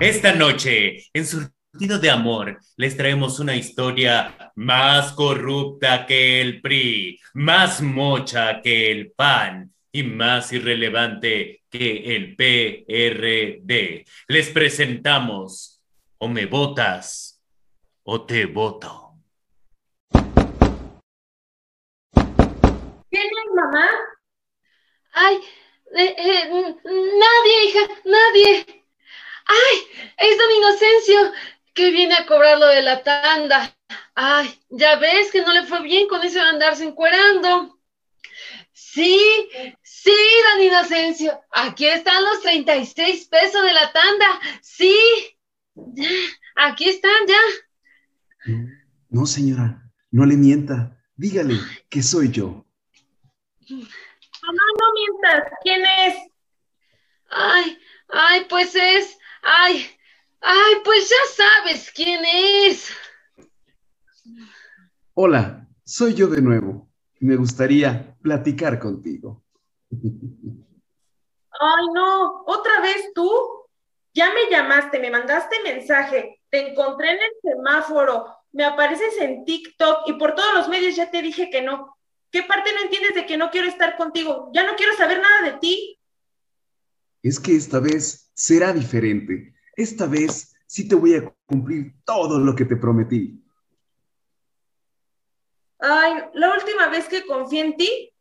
Esta noche, en Surtido de Amor, les traemos una historia más corrupta que el PRI, más mocha que el PAN y más irrelevante que el PRD. Les presentamos o me votas o te voto. ¿Quién es mamá? Ay, eh, eh, nadie, hija, nadie. ¡Ay! Es don Inocencio que viene a cobrar lo de la tanda. Ay, ya ves que no le fue bien con eso de andarse encuerando. Sí, sí, don Inocencio. Aquí están los 36 pesos de la tanda. Sí, ya, aquí están ya. No, señora, no le mienta. Dígale que soy yo. Mamá, no mientas. ¿Quién es? Ay, ay, pues es Ay, ay, pues ya sabes quién es. Hola, soy yo de nuevo. Me gustaría platicar contigo. Ay, no, otra vez tú. Ya me llamaste, me mandaste mensaje, te encontré en el semáforo, me apareces en TikTok y por todos los medios ya te dije que no. ¿Qué parte no entiendes de que no quiero estar contigo? Ya no quiero saber nada de ti. Es que esta vez será diferente. Esta vez sí te voy a cumplir todo lo que te prometí. Ay, la última vez que confié en ti,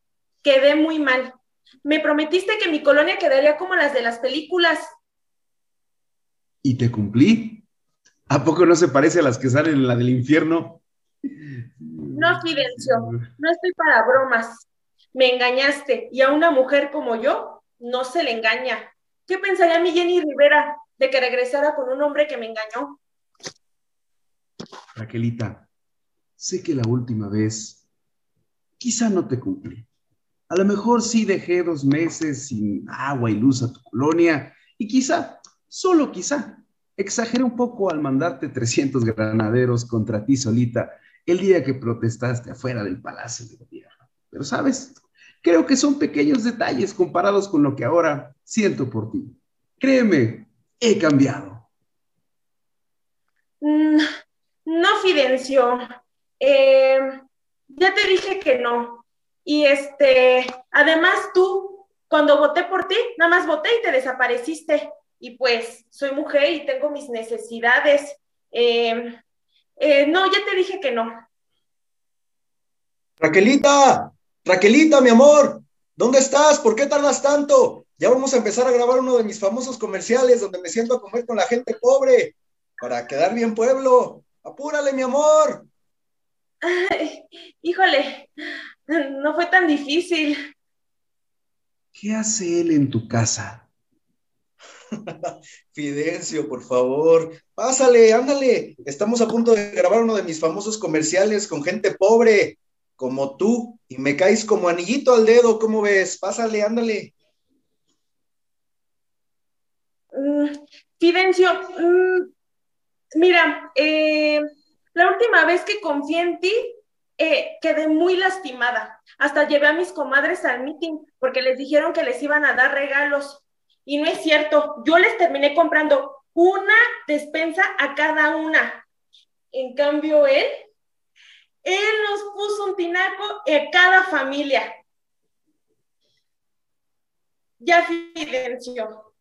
quedé muy mal. Me prometiste que mi colonia quedaría como las de las películas. ¿Y te cumplí? ¿A poco no se parece a las que salen en la del infierno? No, Fidencio, no estoy para bromas. Me engañaste y a una mujer como yo no se le engaña. ¿Qué pensaría mi Jenny Rivera de que regresara con un hombre que me engañó? Raquelita, sé que la última vez quizá no te cumplí. A lo mejor sí dejé dos meses sin agua y luz a tu colonia y quizá, solo quizá, exageré un poco al mandarte 300 granaderos contra ti solita el día que protestaste afuera del Palacio de Gobierno. Pero sabes, Creo que son pequeños detalles comparados con lo que ahora siento por ti. Créeme, he cambiado. Mm, no, Fidencio. Eh, ya te dije que no. Y este, además tú, cuando voté por ti, nada más voté y te desapareciste. Y pues soy mujer y tengo mis necesidades. Eh, eh, no, ya te dije que no. Raquelita, Raquelita, mi amor, ¿dónde estás? ¿Por qué tardas tanto? Ya vamos a empezar a grabar uno de mis famosos comerciales donde me siento a comer con la gente pobre para quedar bien pueblo. Apúrale, mi amor. híjole, no fue tan difícil. ¿Qué hace él en tu casa? Fidencio, por favor, pásale, ándale. Estamos a punto de grabar uno de mis famosos comerciales con gente pobre como tú y me caes como anillito al dedo, ¿cómo ves? Pásale, ándale. Mm, Fidencio, mm, mira, eh, la última vez que confié en ti, eh, quedé muy lastimada. Hasta llevé a mis comadres al meeting porque les dijeron que les iban a dar regalos. Y no es cierto, yo les terminé comprando una despensa a cada una. En cambio, él él nos puso un tinaco en cada familia. Ya, Fidencio.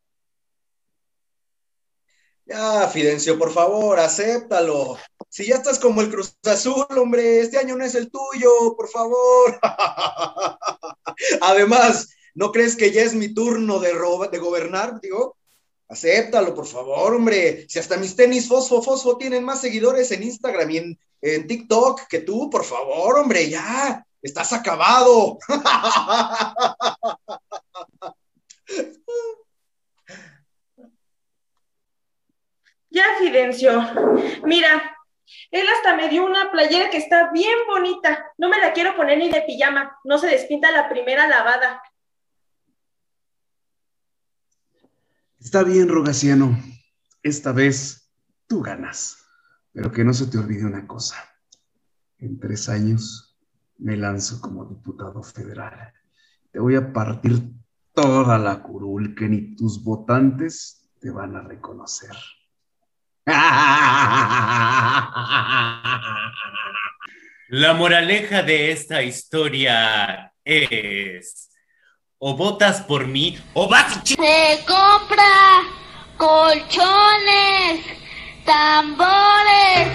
Ya, Fidencio, por favor, acéptalo. Si ya estás como el Cruz Azul, hombre, este año no es el tuyo, por favor. Además, ¿no crees que ya es mi turno de, de gobernar? Digo, acéptalo, por favor, hombre. Si hasta mis tenis fosfo, fosfo tienen más seguidores en Instagram y en en TikTok que tú, por favor, hombre, ya, estás acabado. Ya, Fidencio. Mira, él hasta me dio una playera que está bien bonita. No me la quiero poner ni de pijama. No se despinta la primera lavada. Está bien, Rogaciano. Esta vez tú ganas. Pero que no se te olvide una cosa. En tres años me lanzo como diputado federal. Te voy a partir toda la curul que ni tus votantes te van a reconocer. La moraleja de esta historia es, o votas por mí o vas Se compra colchones, tambores,